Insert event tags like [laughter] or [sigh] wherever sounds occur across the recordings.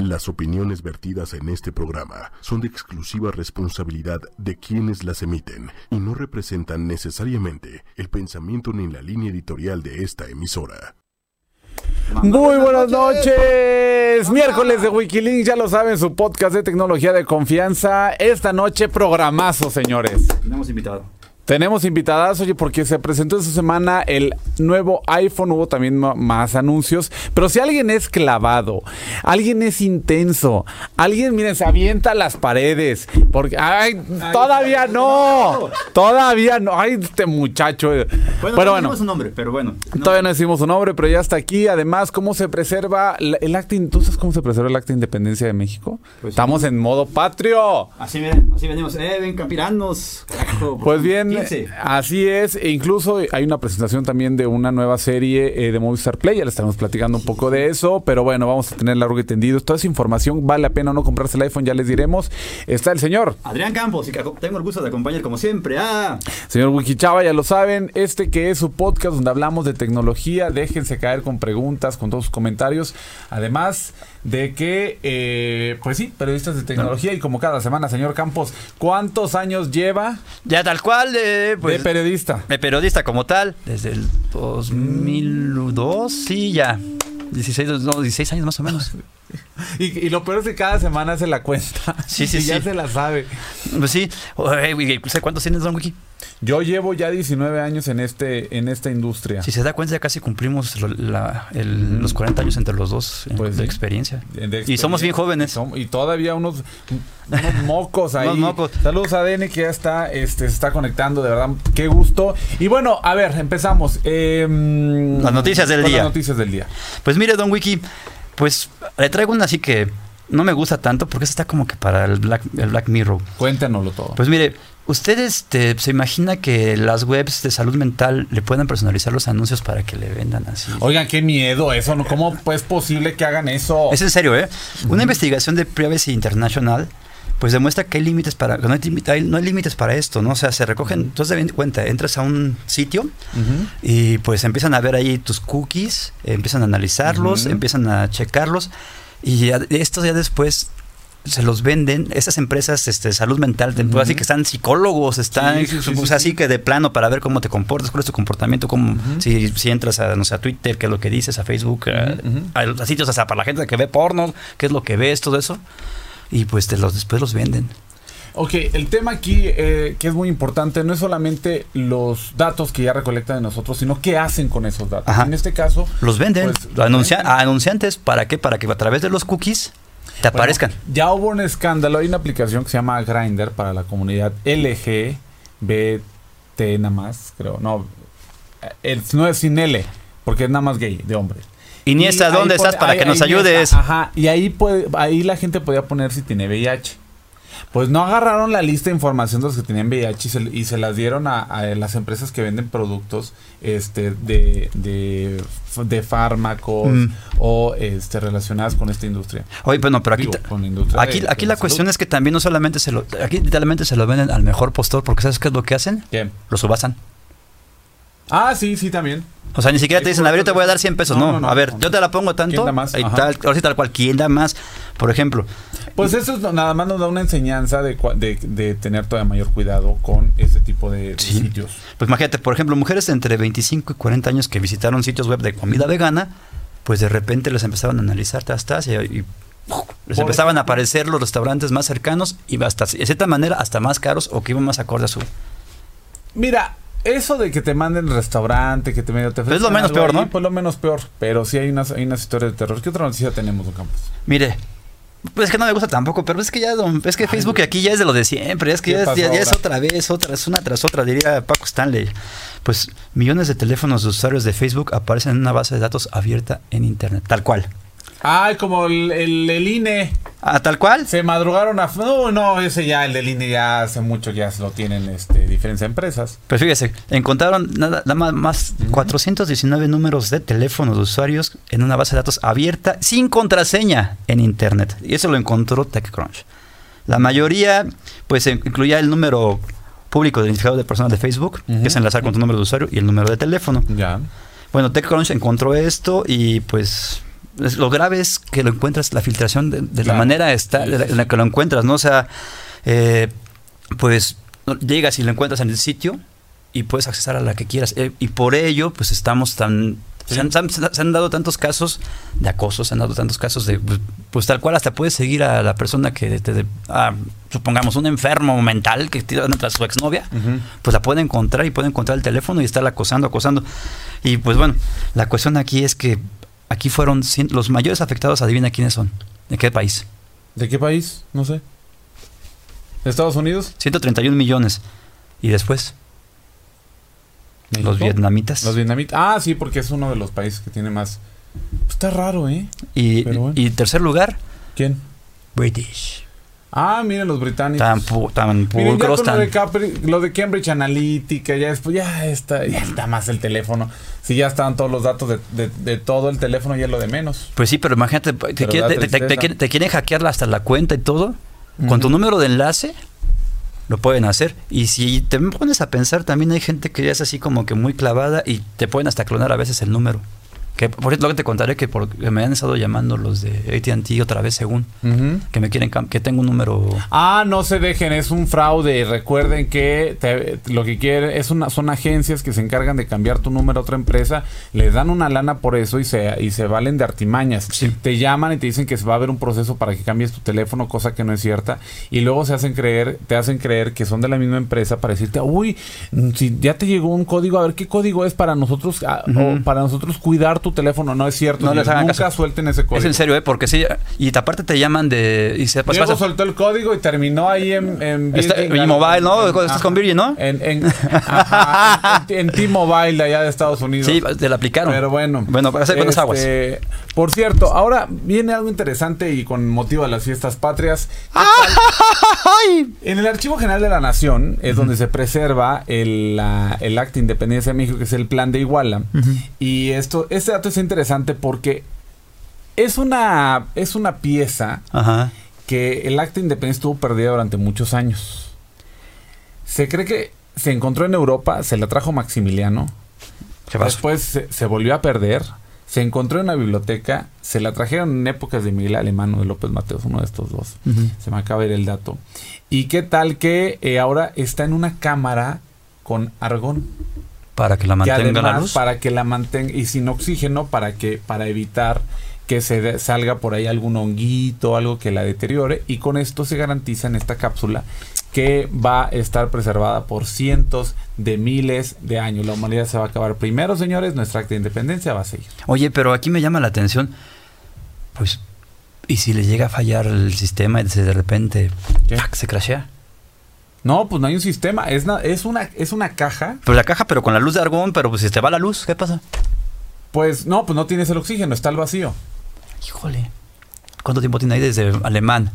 Las opiniones vertidas en este programa son de exclusiva responsabilidad de quienes las emiten y no representan necesariamente el pensamiento ni la línea editorial de esta emisora. Muy buenas noches. Miércoles de Wikilinks, ya lo saben, su podcast de tecnología de confianza. Esta noche programazo, señores. Tenemos invitado. Tenemos invitadas, oye, porque se presentó esta semana el nuevo iPhone, hubo también más anuncios, pero si alguien es clavado, alguien es intenso, alguien, miren, se avienta las paredes, porque, ay, todavía no, todavía no, ay, este muchacho. Bueno, pero no bueno, tenemos su nombre, pero bueno. no- Todavía no decimos su nombre, pero ya está aquí. Además, ¿cómo se preserva el acta? ¿Tú sabes cómo se preserva el acta de independencia de México? Pues Estamos en modo patrio. Así, así venimos. Eh, ven, campiranos. [laughs] carajo, Pues bien, 15. así es. E incluso hay una presentación también de una nueva serie eh, de Movistar Play. Ya le estamos platicando un poco de eso. Pero bueno, vamos a tener largo y tendido. Toda esa información vale la pena o no comprarse el iPhone, ya les diremos. Está el señor, Adrián Campos, y que tengo el gusto de acompañar como siempre a... señor Wikichava, ya lo saben. Este que es su podcast donde hablamos de tecnología. Déjense caer con preguntas, con todos sus comentarios. Además de que, eh, pues sí, periodistas de tecnología. Y como cada semana, señor Campos, ¿cuántos años lleva Ya tal cual, de, pues, de periodista? de periodista como tal, desde el 2002, sí, ya. 16, no, 16 años más o menos. [laughs] Y, y lo peor es que cada semana se la cuenta. Sí, [laughs] sí, y ya se la sabe. Pues sí. Oye, güey, ¿sabes cuántos tienes, Don Wiki? Yo llevo ya 19 años en este en esta industria. Si se da cuenta, ya casi cumplimos lo- la- el- los 40 años entre los dos Pues de sí. experiencia. De Y somos bien jóvenes. Y todavía unos, unos mocos [laughs] ahí. Unos mocos. Saludos a Dene que ya está, este, se está conectando, de verdad, qué gusto. Y bueno, a ver, empezamos. Eh, Las noticias del día. Las noticias del día. Pues mire, Don Wiki, pues le traigo una así que no me gusta tanto porque está como que para el Black, el Black Mirror. Cuéntanoslo todo. Pues mire, ¿usted este, se imagina que las webs de salud mental le puedan personalizar los anuncios para que le vendan así? Oigan, qué miedo eso, ¿no? ¿Cómo es posible que hagan eso? Es en serio, ¿eh? Una investigación de Privacy International pues demuestra que hay límites para no hay, no hay límites para esto, ¿no? O sea, se recogen, entonces de cuenta, entras a un sitio y pues empiezan a ver ahí tus cookies, empiezan a analizarlos, empiezan a checarlos y ya- estos ya después se los venden esas empresas este, de salud mental, de- pues, así que están psicólogos, están Sí, sí, sí, pues, sí, así sí. que de plano para ver cómo te comportas, cuál es tu comportamiento, cómo si, si entras a, no sé, a Twitter, qué es lo que dices, a Facebook, a, a sitios hasta para la gente que ve porno, qué es lo que ves, todo eso. Y pues te los, después los venden. Ok, el tema aquí eh, que es muy importante no es solamente los datos que ya recolectan de nosotros, sino qué hacen con esos datos. Ajá. En este caso, Los venden Pues, lo anuncia- venden. a anunciantes, ¿para qué? Para que a través de los cookies te bueno, aparezcan. ya hubo un escándalo, hay una aplicación que se llama Grindr para la comunidad LGBT nada más, creo. No, el, no es sin L, porque es nada más gay, de hombre. Iniesta, Y ahí ¿dónde estás para ahí- que nos ahí ayudes? Ajá, y ahí, puede, ahí la gente podía poner si tiene VIH. Pues no agarraron la lista de información de los que tenían VIH y se, y se las dieron a, a las empresas que venden productos este de, de, de fármacos Mm. o este relacionadas con esta industria. Oye, bueno, pero aquí, Digo, con la industria aquí, de- aquí la cuestión es que también no solamente se lo, aquí literalmente se lo venden al mejor postor, porque ¿sabes qué es lo que hacen? ¿Quién? Lo subasan. Ah, sí, sí, también. O sea, ni siquiera te dicen, a ver, yo te voy a dar 100 pesos. No, No, no, no, a ver, yo te la pongo tanto. ¿Quién da más? Y tal, ahora sí, tal cual, ¿quién da más? Por ejemplo, Pues eso es- nada más nos da una enseñanza de, de, de tener todavía mayor cuidado con este tipo de, Sí. sitios. pues imagínate, por ejemplo, mujeres entre 25 y 40 años que visitaron sitios web de comida vegana, pues de repente les empezaban a analizar, tas, y, y, les empezaban a aparecer los restaurantes más cercanos y hasta, de cierta manera, hasta más caros o que iban más acorde a su... Mira, eso de que te manden restaurante, que te medio te Pues es lo menos peor, ahí, ¿no? Pues lo menos peor. Pero sí hay unas, hay unas historias de terror. ¿Qué otra noticia tenemos, don Campos? Mire, pues es que no me gusta tampoco, pero es que ya, don- es que Facebook aquí ya es de lo de siempre, es que ¿Qué ya, ya- ya es otra vez, otra, es una tras otra, diría Paco Stanley. Pues millones de teléfonos de usuarios de Facebook aparecen en una base de datos abierta en Internet, tal cual. Ay, como el, el, el INE. Ah, tal cual. Se madrugaron a... No, no, ese ya, el del INE ya hace mucho ya lo tienen este, diferentes empresas. Pues fíjese, encontraron nada, nada más, más 419 números de teléfonos de usuarios en una base de datos abierta sin contraseña en Internet. Y eso lo encontró TechCrunch. La mayoría, pues, incluía el número público de identificador de personas de Facebook, que es enlazar con tu número de usuario y el número de teléfono. Ya. Bueno, TechCrunch encontró esto y pues es- lo grave es que lo encuentras, la filtración de, de la manera de la- en la que lo encuentras, ¿no? O sea, eh, pues llegas y lo encuentras en el sitio y puedes accesar a la que quieras. Eh, y por ello, pues estamos tan... Se han, se han- se han dado tantos casos de acoso, se han dado tantos casos de, pues, pues, tal cual hasta puedes seguir a la persona que te, ah, supongamos un enfermo mental que tira tras su exnovia, pues la puede encontrar y puede encontrar el teléfono y estarla acosando, acosando. Y pues bueno, la cuestión aquí es que aquí fueron los mayores afectados, adivina quiénes son, de qué país. ¿De qué país? No sé. ¿De Estados Unidos? 131 millones. Y después, los vietnamitas. Los vietnamitas. Ah, sí, porque es uno de los países que tiene más. Está raro, ¿eh? y, bueno. y tercer lugar, ¿Quién? British. Ah, miren los británicos. Tan, pu- tan Miren, ya pulcros, con lo de, Capri- lo de Cambridge Analytica, ya después, ya está, ya está más el teléfono. Si ya estaban todos los datos de, de- de todo el teléfono, ya es lo de menos. Pues sí, pero imagínate, te, Pero quiere- te- te- te- tristeza. quieren- te quieren hackear hasta la cuenta y todo. Con tu número de enlace, lo pueden hacer. Y si te pones a pensar, también hay gente que ya es así como que muy clavada y te pueden hasta clonar a veces el número. Que por ejemplo, te contaré que, por- que me han estado llamando los de AT&T otra vez según que me quieren que tengo un número Ah, no se dejen, es un fraude. Recuerden que te- lo que quieren es una, son agencias que se encargan de cambiar tu número a otra empresa, les dan una lana por eso y se, y se valen de artimañas. Sí. Te llaman y te dicen que va a haber un proceso para que cambies tu teléfono, cosa que no es cierta, y luego se hacen creer, te hacen creer que son de la misma empresa para decirte, uy, si ya te llegó un código, a ver qué código es para nosotros, Ujú. o para nosotros cuidar tu teléfono. No es cierto, No les señores, hagan nunca caso. suelten ese código. es en serio eh porque sí y aparte te llaman de y se Diego pasa soltó el código y terminó ahí en, en Está- y mobile, ¿no? En- Estás con Virgin, ¿no? En, en, ajá, en- en T-Mobile de allá de Estados Unidos. sí te la aplicaron Pero bueno. bueno para hacer buenas aguas Este, Por cierto, ahora viene algo interesante y con motivo de las fiestas patrias. En el Archivo General de la Nación es donde se preserva el, la- el Acta de Independencia de México, que es el Plan de Iguala. Y esto, este es interesante porque es una, es una pieza ajá que el acta de independencia estuvo perdida durante muchos años. Se cree que se encontró en Europa, se la trajo Maximiliano, después se, se volvió a perder, se encontró en la biblioteca, se la trajeron en épocas de Miguel Alemán o de López Mateos, uno de estos dos. Se me acaba de ir el dato. ¿Y qué tal que eh, ahora está en una cámara con argón? Para que la mantenga la luz. para que la mantenga y sin oxígeno para que para evitar que se de- salga por ahí algún honguito algo que la deteriore. Y con esto se garantiza en esta cápsula que va a estar preservada por cientos de miles de años. La humanidad se va a acabar primero señores. Nuestra acta de independencia va a seguir. Oye, pero aquí me llama la atención, pues, ¿y si le llega a fallar el sistema y de repente se crashea? No pues no hay un sistema es, na- es una es una caja Pues la caja, pero con la luz de argón, pero pues si te va la luz, ¿qué pasa? pues no pues no tienes el oxígeno está el vacío Híjole. ¿Cuánto tiempo tiene ahí desde alemán?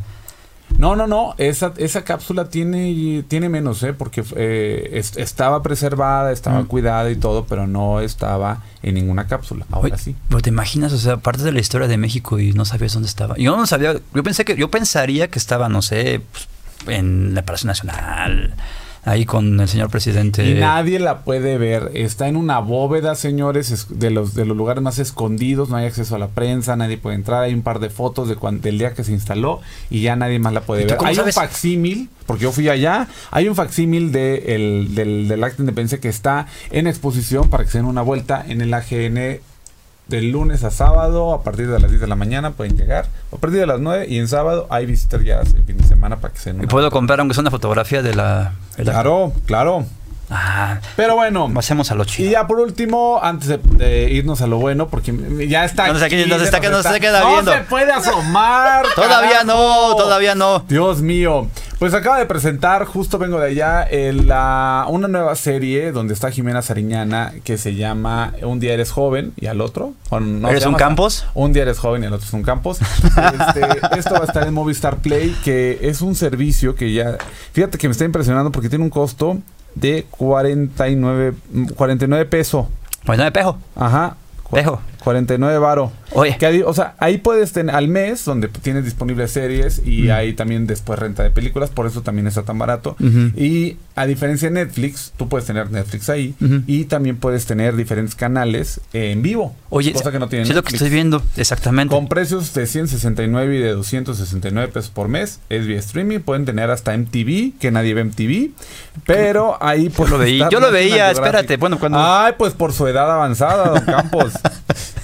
No, no, no. Esa, esa cápsula tiene, tiene menos, ¿eh? Porque eh, es- estaba preservada, estaba Mm. cuidada y todo, pero no estaba en ninguna cápsula. Ahora Oye, sí. Pero te imaginas, o sea, parte de la historia de México y no sabías dónde estaba. Yo no sabía, yo pensé que, yo pensaría que estaba, no sé, pues, en la Palacio Nacional, ahí con el señor presidente. Y nadie la puede ver. Está en una bóveda, señores, es- de los, de los lugares más escondidos. No hay acceso a la prensa, nadie puede entrar. Hay un par de fotos de del día que se instaló y ya nadie más la puede ¿Y tú ver. Hay sabes? un facsímil, porque yo fui allá. Hay un facsímil de el- del, del acta de independencia que está en exposición para que se den una vuelta en el AGN del lunes a sábado a partir de las 10 de la mañana pueden llegar a partir de las 9 y en sábado hay visitas ya el fin de semana para que se Y puedo comprar aunque sea una fotografía de la... de la- Claro, claro. Ah, Pero bueno, hacemos a lo y chido. ya por último, antes de, de irnos a lo bueno, porque ya está. No aquí, nos está- se que nos se queda no viendo. se puede asomar. [laughs] Todavía no, todavía no. Dios mío. Pues acaba de presentar, justo vengo de allá, el, la- una nueva serie donde está Jimena Sariñana que se llama Un día eres joven y al otro. o no, ¿Eres un llama- Campos? Un día eres joven y el otro es un campos. Este, [laughs] esto va a estar en Movistar Play, que es un servicio que ya. Fíjate que me está impresionando porque tiene un costo de 49, 49 pesos. Pues no de pejo. Ajá. Pejo. 49 varo. Oye. Que o sea, ahí puedes tener al mes donde tienes disponibles series y hay también después renta de películas, por eso también está tan barato. Y a diferencia de Netflix, tú puedes tener Netflix ahí y también puedes tener diferentes canales eh, en vivo. Oye, cosa que no tiene es lo que estoy viendo, exactamente. Con precios de 169 y de 269 pesos por mes, es vía streaming. Pueden tener hasta MTV, que nadie ve MTV. Pero ahí pues. lo veí- está yo lo veía, espérate, bueno, cuando- Ay, pues por su edad avanzada, don Campos. [laughs]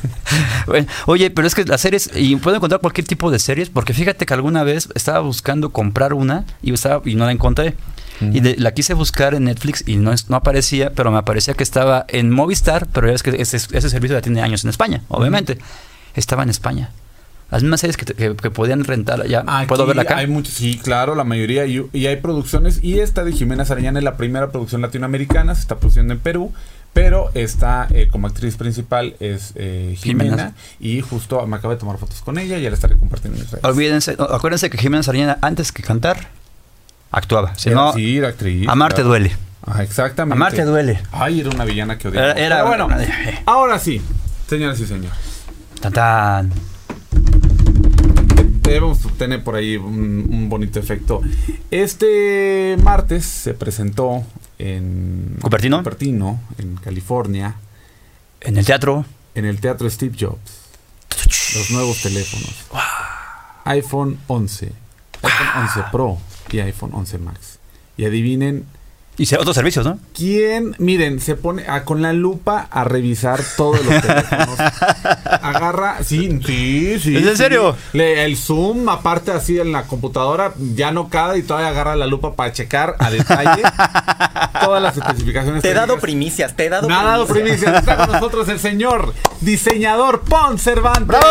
[laughs] Bueno, Oye, pero es que las series, y puedo encontrar cualquier tipo de series, porque fíjate que alguna vez estaba buscando comprar una y, estaba, y no la encontré. Y de- la quise buscar en Netflix y no, aparecía, pero me aparecía que estaba en Movistar, pero ya es que ese, ese servicio ya tiene años en España, obviamente. Estaba en España. Las mismas series que, te- que, que podían rentar ya. ¿Puedo verla acá? Hay muchos, sí, claro, la mayoría. Y, y hay producciones. Y esta de Jimena Sariñana es la primera producción latinoamericana. Se está produciendo en Perú. Pero está eh, como actriz principal es eh, Jimena. Jimena. Y justo me acabo de tomar fotos con ella. Y ya la estaré compartiendo en mis redes. Olvídense, acuérdense que Jimena Sariñana, antes que cantar, actuaba. Si no, sí, era actriz. amarte claro. duele. Ah, exactamente. Amarte duele. Ay, era una villana que odiaba. Era- era- Pero bueno, ahora sí, señoras y señores. Tan, tan. Debemos tener por ahí un, un bonito efecto. Este martes se presentó en ¿Cupertino? Cupertino, en California, En el teatro. en el Teatro Steve Jobs. Los nuevos teléfonos. iPhone 11, iPhone 11 Pro y iPhone 11 Max. Y adivinen Y se- otros servicios, ¿no? ¿Quién, miren, se pone a- con la lupa a revisar todos los teléfonos? Agarra, sí, sí, sí. ¿Es en sí. serio? Le- el zoom, aparte así en la computadora, ya no cae y todavía agarra la lupa para checar a detalle todas las especificaciones. Te he dado primicias, te he dado Me ha dado primicias. primicia. Está con nosotros el señor diseñador Pon Cervantes. ¡Bravo!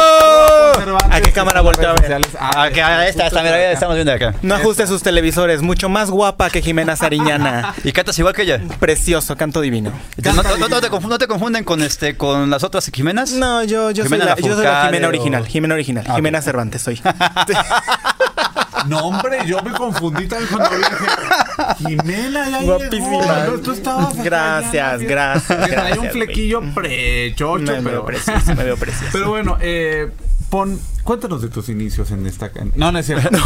Cervantes, ¿A qué cámara volteo a ver? sociales. Ah, Acá, esta, esta, mira, estamos viendo acá. No ajuste sus televisores, mucho más guapa que Jimena Sariñana. [laughs] Y cantas igual que ella. Precioso, canto divino. No, no- no- no te confu- no te confunden con este con las otras Jimenas. No, yo, yo, soy la, yo soy la Jimena o- original, Jimena original, Ah, Jimena. Cervantes soy. [laughs] No, hombre, yo me confundí también cuando dije, Jimena, ya Guapísima. llegó. Tú estabas Gracias, gracias, Que traía un gracias, flequillo prechocho, me, me pero... veo precioso, me veo precioso. Pero bueno, eh, Pon, cuéntanos de tus inicios en esta... No, no es cierto. [laughs]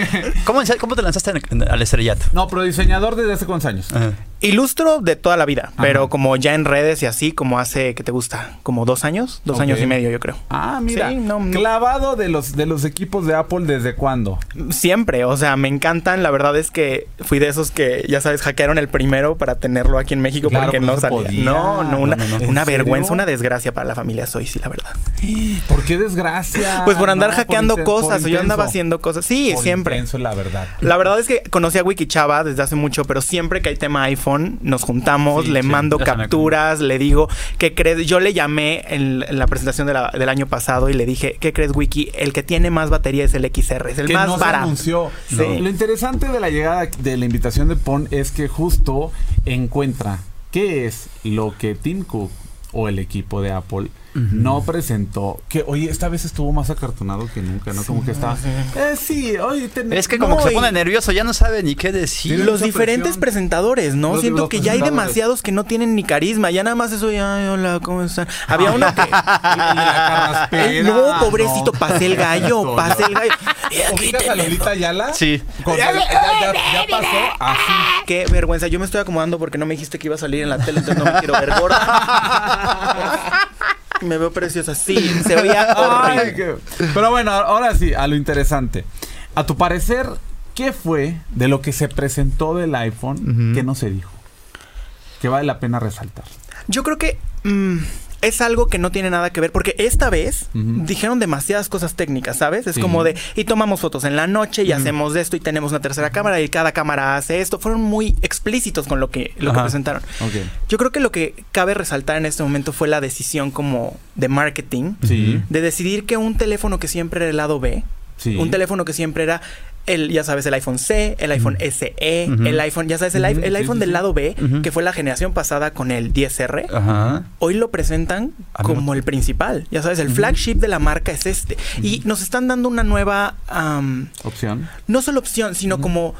[laughs] ¿Cómo, cómo te lanzaste en- en- al estrellato? no, pero diseñador desde hace cuántos años. Ajá. Ilustro de toda la vida, pero como ya en redes y así, como hace, ¿qué te gusta? ¿Como dos años? Dos años y medio, yo creo. Ah, mira. Sí, no. Clavado de los, de los equipos de Apple, ¿desde cuándo? Siempre, o sea, me encantan. La verdad es que fui de esos que, ya sabes, hackearon el primero para tenerlo aquí en México Claro, porque no salía. podía. No, no, una, No, no, no. una ¿En vergüenza, una desgracia para la familia soy, sí, la verdad. ¿Por qué desgracia? Pues por andar No, hackeando cosas, por yo andaba intenso. haciendo cosas. Sí, Por siempre. intenso, la verdad. La verdad es que conocí a Wikichava desde hace mucho, pero siempre que hay tema iPhone, nos juntamos, Sí, le sí, mando capturas, le digo, ¿qué crees? Yo le llamé en, en la presentación de la- del año pasado y le dije, ¿qué crees, Wiki? El que tiene más batería es el XR, es el que más no se anunció. Sí. Lo interesante de la llegada de la invitación de Pon es que justo encuentra qué es lo que Tim Cook o el equipo de Apple no presentó. Que oye, esta vez estuvo más acartonado que nunca, ¿no? Como que estaba. Eh, sí, oye, ten- Es que como No, que se pone nervioso, ya no sabe ni qué decir. Los diferentes presión. presentadores, ¿no? Los- Siento los que ya hay demasiados que no tienen ni carisma. Ya nada más eso, ya, ay, hola, ¿cómo están? Había uno que. [laughs] La no, pobrecito, no. pasé el gallo, [laughs] pasé el gallo. [laughs] ¿Ubicas a Lolita Ayala? Sí. Ya, ya- ya pasó así. Qué vergüenza. Yo me estoy acomodando porque no me dijiste que iba a salir en la tele, entonces no me quiero ver gorda. Me veo preciosa. Sí, se veía [laughs] Ay, horrible. qué- Pero bueno, ahora sí, a lo interesante. A tu parecer, ¿qué fue de lo que se presentó del iPhone que no se dijo? Que vale la pena resaltar. Yo creo que mm, es algo que no tiene nada que ver, porque esta vez dijeron demasiadas cosas técnicas, ¿sabes? Es Sí. como de, y tomamos fotos en la noche y hacemos esto y tenemos una tercera cámara y cada cámara hace esto. Fueron muy explícitos con lo que, lo que presentaron. Yo creo que lo que cabe resaltar en este momento fue la decisión como de marketing, Sí. de decidir que un teléfono que siempre era el lado B, Sí. un teléfono que siempre era el, ya sabes, el iPhone C, el iPhone SE, el iPhone, ya sabes, el, Ujú, el iPhone sí, del lado B, que fue la generación pasada con el 10R. Ajá. Hoy lo presentan como no- el principal. Ya sabes, el flagship de la marca es este. Y nos están dando una nueva, Opción. no solo opción, sino como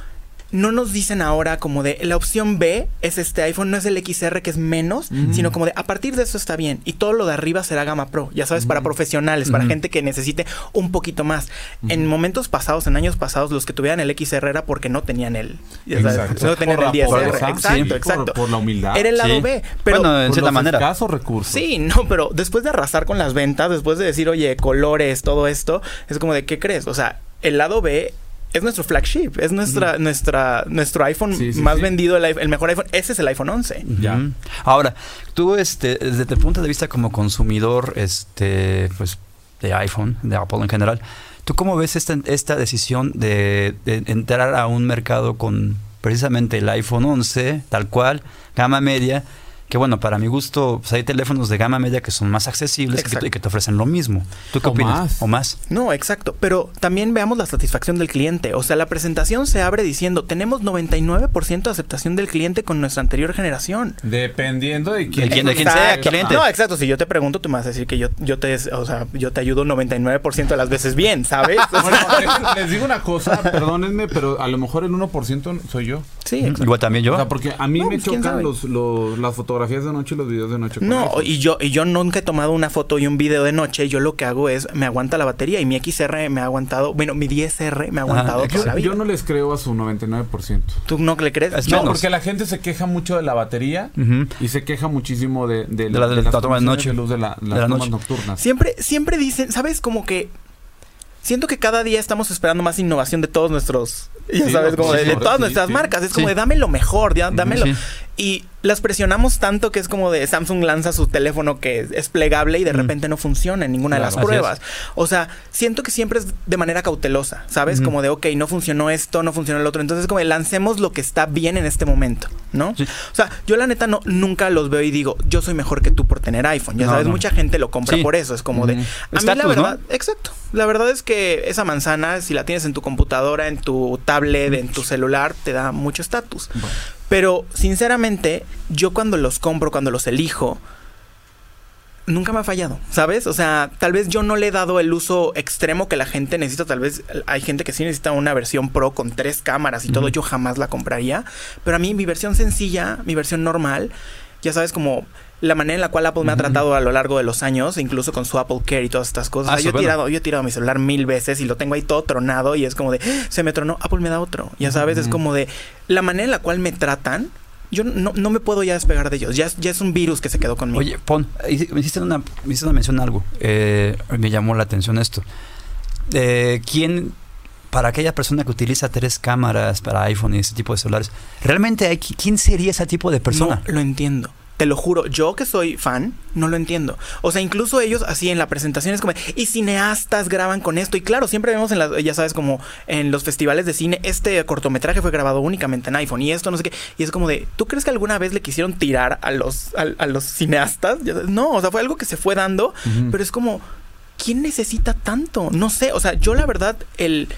no nos dicen ahora como de la opción B es este iPhone, no es el XR que es menos, sino como de a partir de eso está bien y todo lo de arriba será gama pro, ya sabes, para profesionales, para gente que necesite un poquito más. En momentos pasados, en años pasados, los que tuvieran el XR era porque no tenían el, Exacto. no tenían Por el la 10R. pobreza, Exacto, sí, por- exacto. por la humildad. Era el lado Sí. B, pero Bueno, en Por cierta manera. recursos. Sí, [laughs] no, pero después de arrasar con las ventas, después de decir, oye, colores, todo esto, es como de, ¿qué crees? O sea, el lado B es nuestro flagship, es nuestra, nuestra, nuestro iPhone Sí, sí, más sí. vendido, el, iPhone- el mejor iPhone, ese es el iPhone 11. Ya. Ahora, tú, este, desde tu punto de vista como consumidor, este, pues, de iPhone, de Apple en general, ¿tú cómo ves esta, esta decisión de, de entrar a un mercado con precisamente el iPhone 11, tal cual, gama media? Que bueno, para mi gusto, pues, hay teléfonos de gama media que son más accesibles y que, Exacto. y que te ofrecen lo mismo. ¿Tú qué O opinas? más. O más. No, exacto. Pero también veamos la satisfacción del cliente. O sea, la presentación se abre diciendo, tenemos 99% de aceptación del cliente con nuestra anterior generación. Dependiendo de De quién, quién- de quién sea, cliente. No, exacto. Si yo te pregunto, tú me vas a decir que yo, yo te, o sea, yo te ayudo 99% de las veces bien, ¿sabes? [laughs] Bueno, les, les digo una cosa, perdónenme, pero a lo mejor el 1% soy yo. sí, exacto. Igual también yo. O sea, porque a mí No, me pues, quién chocan los, los- las fotografías de noche y los videos de noche. No, y yo, y yo nunca he tomado una foto y un video de noche. Yo lo que hago es, me aguanta la batería y mi XR me ha aguantado, bueno, mi 10R me ha aguantado toda la yo, vida. yo no les creo a su 99%. ¿Tú no le crees? Es No, menos. porque la gente se queja mucho de la batería y se queja muchísimo de, de, De la- de las la toma de noche. de luz de, la, las De la tomas noche. nocturnas. Siempre, siempre dicen, ¿sabes? Como que siento que cada día estamos esperando más innovación de todos nuestros, ya Sí, sabes, como de, todas sí, nuestras sí. marcas. Es como de dame lo mejor, ya, dámelo. Y las presionamos tanto que es como de Samsung lanza su teléfono que es, es plegable y de Mm. repente no funciona en ninguna Claro, de las pruebas. O sea, siento que siempre es de manera cautelosa, ¿sabes? Como de, ok, no funcionó esto, no funcionó el otro. Entonces, como de, lancemos lo que está bien en este momento, ¿no? O sea, yo la neta no, nunca los veo y digo, yo soy mejor que tú por tener iPhone. Ya No, sabes, no. mucha gente lo compra por eso. Es como de, a mí la verdad, exacto. La verdad es que esa manzana, si la tienes en tu computadora, en tu tablet, en tu celular, te da mucho estatus. Bueno. Pero, sinceramente, yo cuando los compro, cuando los elijo, nunca me ha fallado, ¿sabes? O sea, tal vez yo no le he dado el uso extremo que la gente necesita. Tal vez hay gente que sí necesita una versión pro con tres cámaras y todo. Yo jamás la compraría. Pero a mí, mi versión sencilla, mi versión normal, ya sabes, como la manera en la cual Apple me ha tratado a lo largo de los años, incluso con su Apple Care y todas estas cosas. Ah, O sea, yo, he tirado, yo he tirado mi celular mil veces y lo tengo ahí todo tronado y es como de, "Ah, se me tronó, Apple me da otro. Ya sabes, es como de, la manera en la cual me tratan, yo no, no me puedo ya despegar de ellos. Ya, es- ya es un virus que se quedó conmigo. Oye, Pon, me hiciste una, me hiciste una mención a algo. Eh, me llamó la atención esto. Eh, ¿Quién, para aquella persona que utiliza tres cámaras para iPhone y ese tipo de celulares, realmente hay, qui- quién sería ese tipo de persona? No lo entiendo. Te lo juro, yo que soy fan, no lo entiendo. O sea, incluso ellos así en la presentación es como, y cineastas graban con esto. Y claro, siempre vemos en las, ya sabes, como en los festivales de cine, este cortometraje fue grabado únicamente en iPhone y esto no sé qué. Y es como de, ¿tú crees que alguna vez le quisieron tirar a los, a, a los cineastas? No, o sea, fue algo que se fue dando, pero es como, ¿quién necesita tanto? No sé, o sea, yo la verdad, el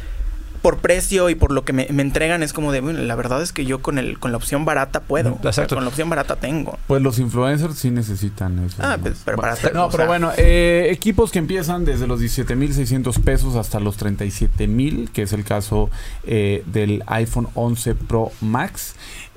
por precio y por lo que me, me entregan es como de, bueno, la verdad es que yo con el con la opción barata puedo. Exacto. O sea, con la opción barata tengo. Pues los influencers sí necesitan eso. Ah, pues, pero para hacer- No, pero sea- bueno, eh, equipos que empiezan desde los 17.600 pesos hasta los 37.000, que es el caso eh, del iPhone 11 Pro Max,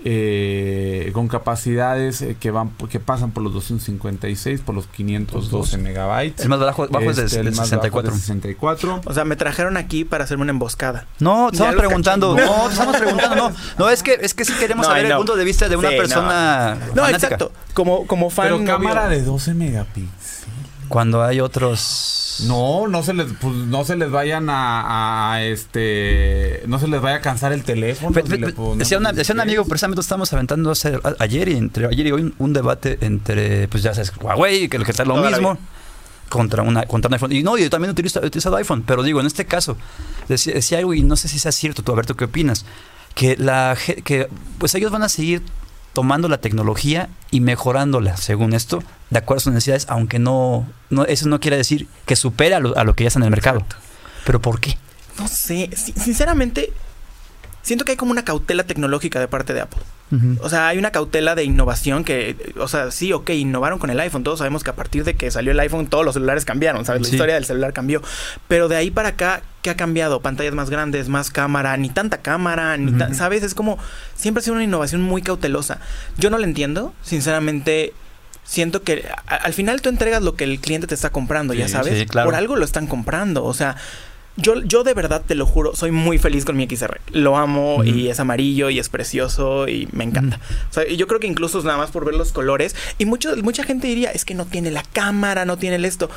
eh, con capacidades eh, que van que pasan por los 256, por los 512 megabytes. El más bajo, bajo es de, Este, de el más bajo 64. de 64. O sea, me trajeron aquí para hacerme una emboscada. No, te estamos preguntando. No, te estamos preguntando. No, no es que es que sí queremos No, saber el punto de vista de una Sí, persona. No, exacto. Como, como fan. Pero obvio. cámara de 12 megapíxeles. Cuando hay otros. No, no se les, pues, no se les vayan a, a, este, no se les vaya a cansar el teléfono. Pe- pe- pe- decía, una- decía un amigo, 16. precisamente estábamos aventando hace- a- ayer y entre ayer y hoy un, un debate entre, pues ya sabes, Huawei, que lo que está lo la mismo, contra una contra un iPhone. Y no, yo también utilizo, he utilizado iPhone, pero digo, en este caso, decía, decía algo y no sé si sea cierto, tú a ver, ¿tú qué opinas? Que, la, que pues ellos van a seguir tomando la tecnología y mejorándola, según esto, de acuerdo a sus necesidades, aunque no, no eso no quiere decir que supera a lo, a lo que ya está en el mercado. ¿Pero por qué? No sé. si- sinceramente, siento que hay como una cautela tecnológica de parte de Apple. O sea, hay una cautela de innovación que, o sea, sí, ok, innovaron con el iPhone. Todos sabemos que a partir de que salió el iPhone, todos los celulares cambiaron, ¿sabes? La Sí. historia del celular cambió. Pero de ahí para acá, ¿qué ha cambiado? Pantallas más grandes, más cámara, ni tanta cámara, ni tan- ¿sabes? Es como, siempre ha sido una innovación muy cautelosa. Yo no la entiendo, sinceramente. Siento que a- al final tú entregas lo que el cliente te está comprando, ya sabes. sí, claro. Por algo lo están comprando. O sea, yo, yo de verdad te lo juro, soy muy feliz con mi XR. Lo amo y es amarillo y es precioso y me encanta. O sea, y yo creo que incluso es nada más por ver los colores. Y mucho, mucha gente diría, es que no tiene la cámara, no tiene el esto.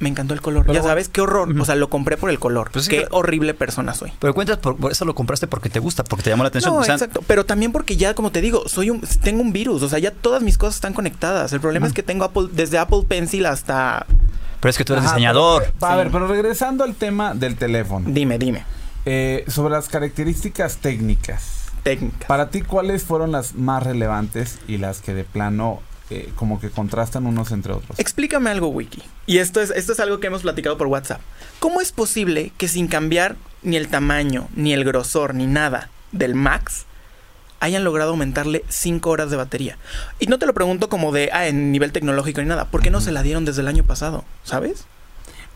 Me encantó el color. Pero ya sabes, qué horror. O sea, lo compré por el color. Pues sí, qué pero- horrible persona soy. Pero cuentas, por, por eso lo compraste porque te gusta, porque te llamó la atención. No, O sea, exacto. Pero también porque ya, como te digo, soy un, tengo un virus. O sea, ya todas mis cosas están conectadas. El problema es que tengo Apple, desde Apple Pencil hasta. Pero es que tú eres Ajá, diseñador. pero- a Sí. ver, pero regresando al tema del teléfono. Dime, dime. Eh, sobre las características técnicas. Técnica. Para ti, ¿cuáles fueron las más relevantes y las que de plano como que contrastan unos entre otros? Explícame algo, Wiki. Y esto es, esto es algo que hemos platicado por WhatsApp. ¿Cómo es posible que sin cambiar ni el tamaño, ni el grosor, ni nada del Max, hayan logrado aumentarle 5 horas de batería? Y no te lo pregunto como de, ah, en nivel tecnológico ni nada. ¿Por qué no se la dieron desde el año pasado? ¿Sabes?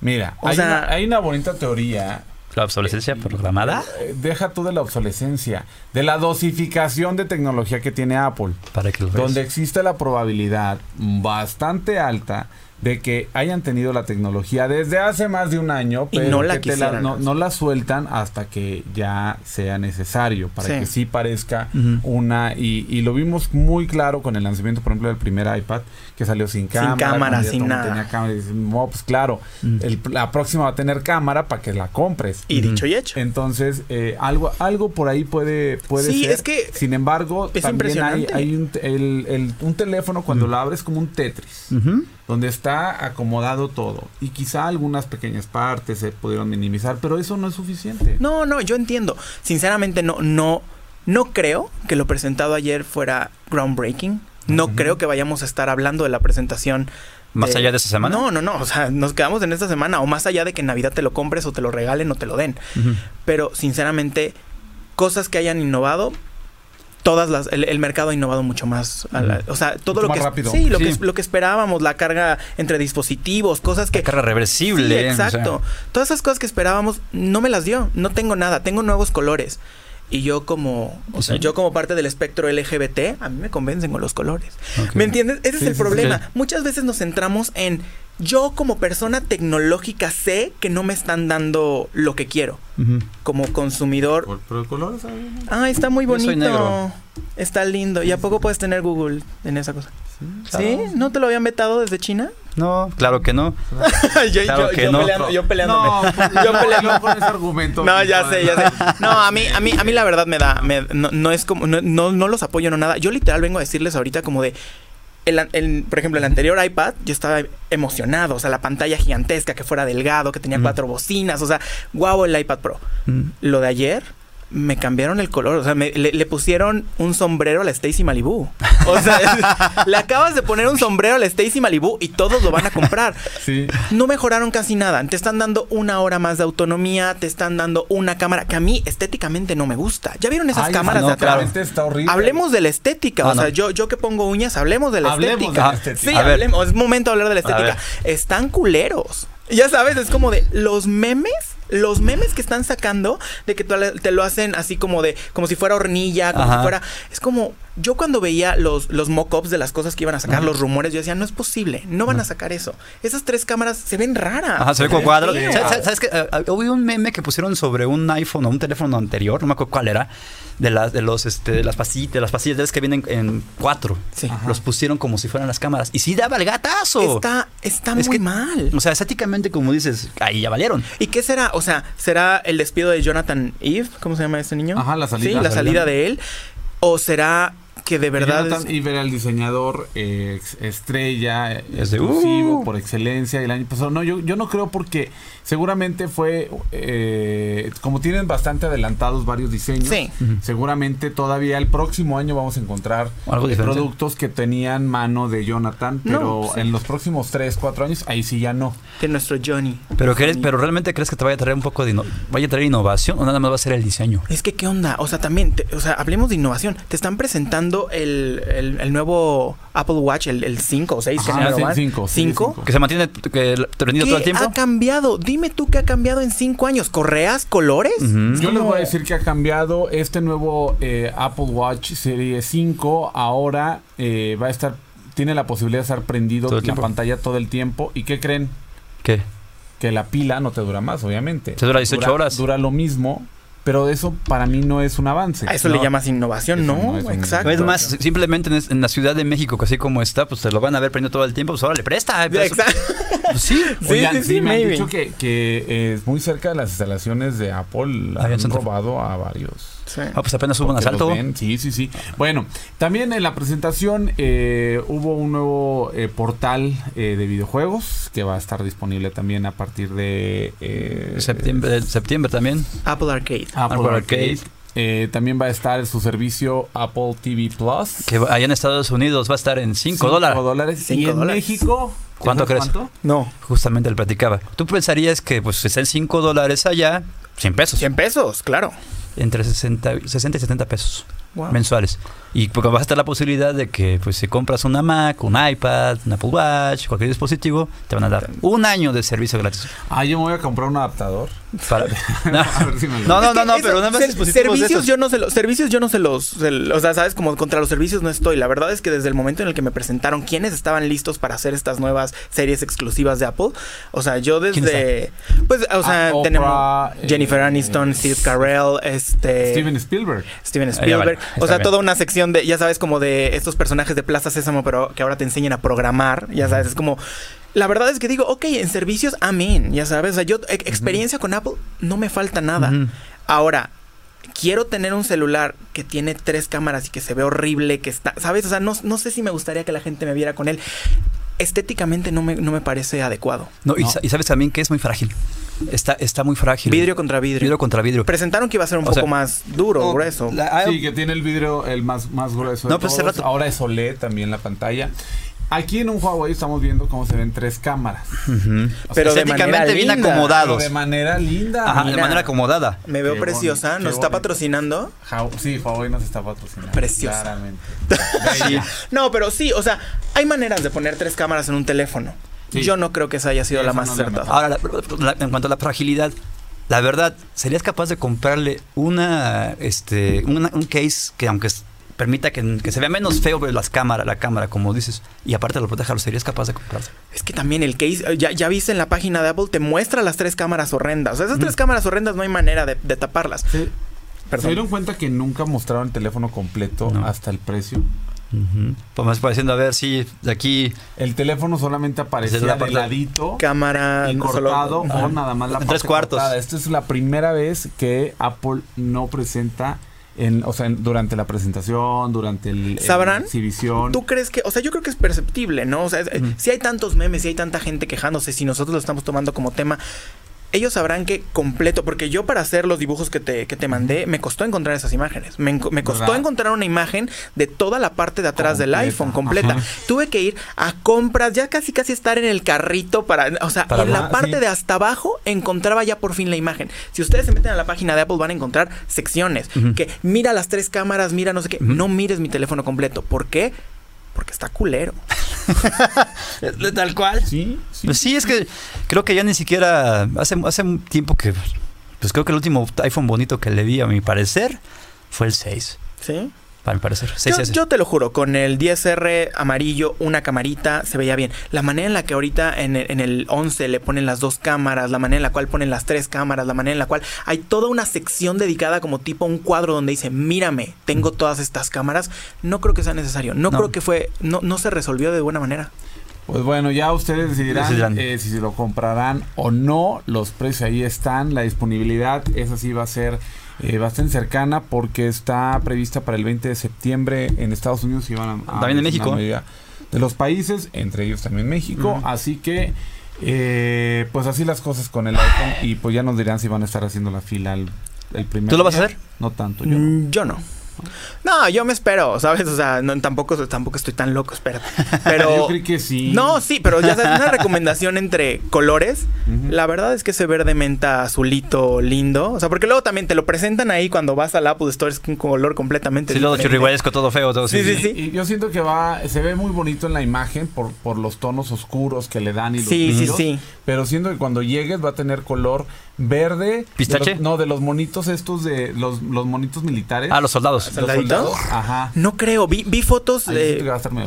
Mira, O hay, sea- una, hay una bonita teoría. La obsolescencia programada. eh, deja tú de la obsolescencia, de la dosificación de tecnología que tiene Apple. Para que lo veas. donde existe la probabilidad bastante alta de que hayan tenido la tecnología desde hace más de un año, Y pero no la que no, no la sueltan hasta que ya sea necesario, para Sí. que sí parezca una... Y, y lo vimos muy claro con el lanzamiento, por ejemplo, del primer iPad, que salió sin cámara. cámara, cuando ya sin nada. Tenía cámara y dices, no, pues claro, el- la próxima va a tener cámara para que la compres. Y dicho y hecho. Entonces, eh, algo, algo por ahí puede, puede Sí, ser. es que Sin embargo, es también hay, un, el- el- un teléfono cuando lo abres como un Tetris. Donde está acomodado todo. Y quizá algunas pequeñas partes se pudieron minimizar, pero eso no es suficiente. No, no, yo entiendo. Sinceramente, no, no, no creo que lo presentado ayer fuera groundbreaking. No creo que vayamos a estar hablando de la presentación. Más allá de esa semana. No, no, no. O sea, nos quedamos en esta semana. O más allá de que en Navidad te lo compres o te lo regalen o te lo den. Pero, sinceramente, cosas que hayan innovado. Todas las, el, el mercado ha innovado mucho más. a la- o sea, todo Mucho lo más que rápido. sí, lo Sí. que lo que esperábamos, la carga entre dispositivos, cosas que Carga reversible. Sí, o sea. exacto. Todas esas cosas que esperábamos no me las dio. No tengo nada. Tengo nuevos colores. Y yo como, o sea, yo como parte del espectro LGBT, a mí me convencen con los colores. ¿Me entiendes? Ese Sí, es el sí, problema. sí. Muchas veces nos centramos en yo como persona tecnológica sé que no me están dando lo que quiero. Como consumidor, Por- Pero el color, ¿sabes? ah, está muy Yo soy bonito. negro. Está lindo. ¿Y a poco puedes tener Google en esa cosa? ¿Sí? ¿No te lo habían vetado desde China? No, claro que no. [laughs] yo, Claro yo- que yo no. peleando- yo peleándome. No, [laughs] Yo peleando- no con ese argumento. No, ya sé, ya sé. [laughs] No, a mí, a mí, a mí la verdad me da, me- no, no es como, no, no, no los apoyo, no nada. Yo literal vengo a decirles ahorita como de, el, el- por ejemplo, el anterior iPad, yo estaba emocionado, o sea, la pantalla gigantesca, que fuera delgado, que tenía Mm. cuatro bocinas, o sea, guau el iPad Pro. Mm. Lo de ayer, me cambiaron el color, o sea, me- le, le pusieron un sombrero a la Stacy Malibu. O sea, [laughs] le acabas de poner un sombrero a la Stacy Malibu y todos lo van a comprar. Sí. No mejoraron casi nada. Te están dando una hora más de autonomía, te están dando una cámara que a mí estéticamente no me gusta. ¿Ya vieron esas Ay, cámaras no, de atrás? claramente está horrible. Hablemos de la estética. Ah, o sea, no. yo, yo que pongo uñas, hablemos de la Hablemos de estética. la estética. Sí, A ver. hablemos. Es momento de hablar de la estética. Están culeros. Ya sabes, es como de los memes, los memes que están sacando de que te lo hacen así como de, como si fuera hornilla, como Ajá. si fuera. Es como, yo cuando veía los, los mock-ups de las cosas que iban a sacar, Ajá. los rumores, yo decía, no es posible, no van a sacar eso. Esas tres cámaras se ven raras. Ajá, se ve como cuadro. ¿Sabes, sabes qué? Eh, eh, hubo un meme que pusieron sobre un iPhone o un teléfono anterior, no me acuerdo cuál era, de las de los este de las pastillas, de las pastillas de esas que vienen en cuatro. Sí. Los pusieron como si fueran las cámaras y sí daba el gatazo. Está, está Es muy que- mal. O sea, estéticamente como dices, ahí ya valieron. ¿Y qué será? O sea, ¿será el despido de Jonathan Eve? ¿Cómo se llama este niño? Ajá, la salida. Sí, la La salida salida. de él. ¿O será que de verdad es- Jonathan Iver, el diseñador eh, estrella, Es de, exclusivo uh. por excelencia el año pasado. No, yo, yo no creo porque seguramente fue, eh, como tienen bastante adelantados varios diseños, Sí. seguramente todavía el próximo año vamos a encontrar Algo eh, productos que tenían mano de Jonathan, No, pero sí. en los próximos 3, 4 años, ahí sí ya no. de nuestro Johnny. Pero, crees, pero realmente crees que te vaya a traer un poco de vaya a traer innovación o nada más va a ser el diseño. Es que, ¿qué onda? O sea, también, te- o sea, hablemos de innovación. Te están presentando el, el- el nuevo Apple Watch, el, el 5 o 6, que Ajá. Que se mantiene que, prendido todo el ¿Qué tiempo. ha cambiado? Dime tú qué ha cambiado en cinco años. ¿Correas? ¿Colores? Yo les voy a decir que ha cambiado este nuevo eh, Apple Watch Serie 5. Ahora eh, va a estar, tiene la posibilidad de estar prendido el la tiempo. pantalla todo el tiempo. ¿Y qué creen? ¿Qué? Que la pila no te dura más, obviamente. Te dura 18 horas. Dura lo mismo, pero eso para mí no es un avance. A eso No. le llamas innovación, Eso ¿no? no es un- Exacto. Es más, simplemente en, la Ciudad de México, que así como está, pues te lo van a ver prendido todo el tiempo, pues ahora le presta. pues, Exacto. Pues sí. Sí, Oigan, sí, sí, sí, me han maybe. dicho que, que eh, muy cerca de las instalaciones de Apple Ah, han Santa- robado a varios. Sí. Ah, pues apenas hubo un asalto. Sí, sí, sí. Bueno, también en la presentación eh, hubo un nuevo eh, portal eh, de videojuegos que va a estar disponible también a partir de eh, Septiembre, septiembre también. Apple Arcade. Apple Apple Arcade. Arcade. Eh, también va a estar su servicio Apple TV Plus. Que allá en Estados Unidos va a estar en 5 Cinco dólares. dólares. Cinco y en dólares. México. ¿Cuánto ¿sabes crees? cuánto? No, Justamente le platicaba. Tú pensarías que pues está en 5 dólares allá, 100 pesos. 100 pesos, claro. Entre 60, 60 y 70 pesos Wow. mensuales. Y porque va a estar la posibilidad de que pues si compras una Mac, un iPad, un Apple Watch, cualquier dispositivo, te van a dar un año de servicio gratis. Ah, yo me voy a comprar un adaptador. Para- [laughs] [laughs] no. No, no, no, pero nada más servicios yo no se los servicios yo no se los se- o sea sabes como contra los servicios no estoy la verdad es que desde el momento en el que me presentaron quiénes estaban listos para hacer estas nuevas series exclusivas de Apple o sea yo ¿Quién desde pues o sea Ah, Oprah, tenemos eh, Jennifer Aniston Steve Carell este Steven Spielberg. Steven Ah, Spielberg. vale, o sea, bien. toda una sección de, ya sabes, como de estos personajes de Plaza Sésamo, pero que ahora te enseñan a programar. Ya sabes, es como. La verdad es que digo, ok, en servicios, amén. Ya sabes, o sea, yo, e- experiencia con Apple, no me falta nada. Ahora, quiero tener un celular que tiene tres cámaras y que se ve horrible, que está, ¿sabes? O sea, no, no sé si me gustaría que la gente me viera con él. Estéticamente no me, no me parece adecuado. No, y, No. sa- y sabes también que es muy frágil. Está, está muy frágil. Vidrio contra vidrio. Vidrio contra vidrio. Presentaron que iba a ser un O poco sea, más duro, grueso. la- Sí, que tiene el vidrio el más, más grueso. de No, pues todos. rato- Ahora es OLED también la pantalla. Aquí en un Huawei estamos viendo cómo se ven tres cámaras. Pero de estéticamente manera bien linda. acomodados. De manera linda. Ajá, de manera acomodada. Me veo Qué preciosa. bonito, ¿Nos está bonito. patrocinando? Sí, Huawei nos está patrocinando. Preciosa. Claramente. [laughs] Sí. No, pero sí, o sea, hay maneras de poner tres cámaras en un teléfono. Sí. Yo no creo que esa haya sido Sí, la más no acertada. Ahora, la- la- en cuanto a la fragilidad, la verdad, ¿serías capaz de comprarle una, este, una- un case que aunque permita que, que se vea menos feo las cámaras, la cámara, como dices, y aparte lo proteja, ¿lo serías capaz de comprarlo? Es que también el case, ya, ya viste en la página de Apple, te muestra las tres cámaras horrendas. O sea, esas tres cámaras horrendas no hay manera de, de taparlas. Sí. ¿Se dieron cuenta que nunca mostraron el teléfono completo No. hasta el precio? Ujú. Pues más pareciendo a ver si de aquí El teléfono solamente aparecía Desde la de parte- ladito Cámara y solo- o nada más la En parte tres cuartos. cortada. Esta es la primera vez que Apple no presenta en, o sea, en- durante la presentación, durante el, ¿Sabrán? la exhibición. ¿Tú crees que, o sea, yo creo que es perceptible, ¿no? O sea, es- si hay tantos memes, si hay tanta gente quejándose, si nosotros lo estamos tomando como tema, ellos sabrán que completo, porque yo para hacer los dibujos que te, que te mandé, me costó encontrar esas imágenes. Me, costó ¿Verdad? encontrar una imagen de toda la parte de atrás del iPhone, completa. ajá. Tuve que ir a compras, ya casi casi estar en el carrito para, o sea, Para en la parte sí. de hasta abajo encontraba ya por fin la imagen. Si ustedes se meten a la página de Apple van a encontrar secciones que mira las tres cámaras, mira no sé qué, no mires mi teléfono completo. ¿Por qué? Porque está culero. [laughs] tal cual. Sí, sí. Pues sí, es que creo que ya ni siquiera hace, hace un tiempo que pues creo que el último iPhone bonito que le vi a mi parecer fue el 6, ¿Sí? Mi parecer. Yo, 6S. yo te lo juro, con el 10R amarillo, una camarita, se veía bien. La manera en la que ahorita en el, en el 11 le ponen las dos cámaras, la manera en la cual ponen las tres cámaras, la manera en la cual hay toda una sección dedicada como tipo un cuadro donde dice, mírame, tengo todas estas cámaras, no creo que sea necesario. No, No. creo que fue, no, no se resolvió de buena manera. Pues bueno, ya ustedes decidirán, Decidirán. eh, si se lo comprarán o no. Los precios ahí están, la disponibilidad, esa sí va a ser eh, bastante cercana porque está prevista para el 20 de septiembre en Estados Unidos y van a, a- También en México. de los países, entre ellos también México. Así que, eh, pues así las cosas con el iPhone y pues ya nos dirán si van a estar haciendo la fila el, el primer ¿Tú lo vas a hacer? No tanto, yo. Mm, Yo no. No, yo me espero, ¿sabes? O sea, no, tampoco, tampoco estoy tan loco, espérate. [laughs] Pero. Yo creí que sí. No, sí, pero ya sabes, una [laughs] recomendación entre colores. La verdad es que ese verde menta azulito lindo. O sea, porque luego también te lo presentan ahí cuando vas al Apple Store, es un color completamente Sí, diferente. chirriguayesco, todo feo, todo Sí, sí, sí. Y yo siento que va, se ve muy bonito en la imagen por, por los tonos oscuros que le dan y los Sí, sí, brillos, sí. Pero siento que cuando llegues va a tener color verde. ¿Pistache? de los- no, de los monitos estos de los, los monitos militares. Ah, los soldados. Ajá. No creo, vi, vi fotos de-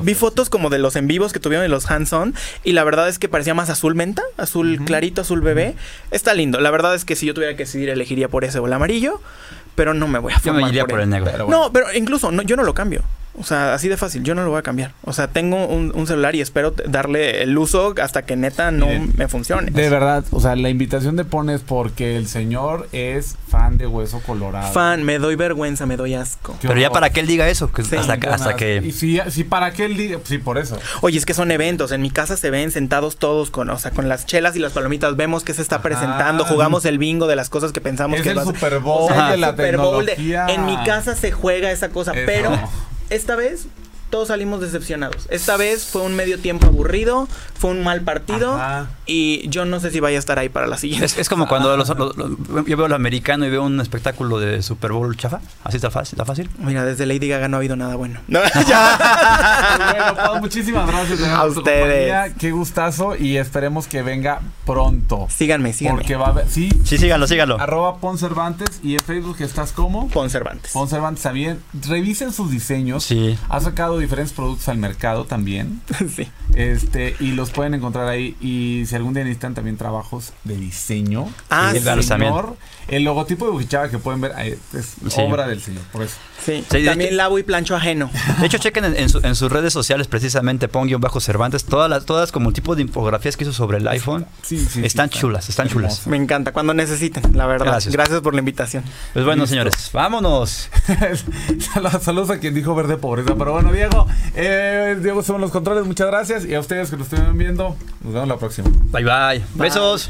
vi fotos como de los en vivos que tuvieron en los hands-on y la verdad es que parecía más azul menta, azul clarito, azul bebé. Está lindo. La verdad es que si yo tuviera que decidir elegiría por ese o el amarillo, pero no me voy a Yo formar me iría por por el negro. Pero bueno. No, pero incluso no, yo no lo cambio. O sea, así de fácil, yo no lo voy a cambiar. O sea, tengo un, un celular y espero darle el uso hasta que neta no Miren, me funcione. De verdad, o sea, la invitación de Pone es porque el señor es fan de Hueso Colorado. Fan, me doy vergüenza, me doy asco. Pero ya para que él diga eso, que Sí, hasta, que- Y que... si, si para qué él diga, sí, por eso. Oye, es que son eventos. En mi casa se ven sentados todos con, o sea, con las chelas y las palomitas. Vemos que se está Ajá. presentando. Jugamos el bingo de las cosas que pensamos Es que el a ser. Super Bowl O sea, de el la Super Bowl de- tecnología. en mi casa se juega esa cosa, Eso. pero esta vez todos salimos decepcionados. Esta vez fue un medio tiempo aburrido, fue un mal partido Ajá. y yo no sé si vaya a estar ahí para la siguiente. Es, es como cuando los- los- los- yo veo el americano y veo un espectáculo de Super Bowl chafa. Así está fácil. Está fácil. Mira, desde Lady Gaga no ha habido nada bueno. No, [laughs] Bueno, pues, muchísimas gracias A ustedes. compañía. Qué gustazo y esperemos que venga pronto. síganme, síganme. Porque va a haber, sí, Sí, síganlo, síganlo. arroba Poncervantes y en Facebook estás como Conservantes. Poncervantes también. Revisen sus diseños. Sí. Ha sacado diferentes productos al mercado también. [laughs] sí. Este, y los pueden encontrar ahí. Y si algún día necesitan también trabajos de diseño. Ah, el sí. Señor, el logotipo de Bujichava que pueden ver es Sí. obra del señor. Por eso. Sí. También hecho- lavo y plancho ajeno. De hecho, chequen en, en su- en sus redes sociales precisamente, pon guion bajo Cervantes, todas las, todas como el tipo de infografías que hizo sobre el iPhone. Sí, sí, sí, Están está chulas, están chulas. Me encanta, cuando necesiten, la verdad. Gracias. Gracias, por la invitación. Pues bueno, Listo. señores, vámonos. [laughs] Sal- Saludos a quien dijo verde pobreza. Pero bueno, Diego, eh, Diego son los controles. Muchas gracias. Y a ustedes que nos estén viendo, nos vemos la próxima. Bye bye. Besos.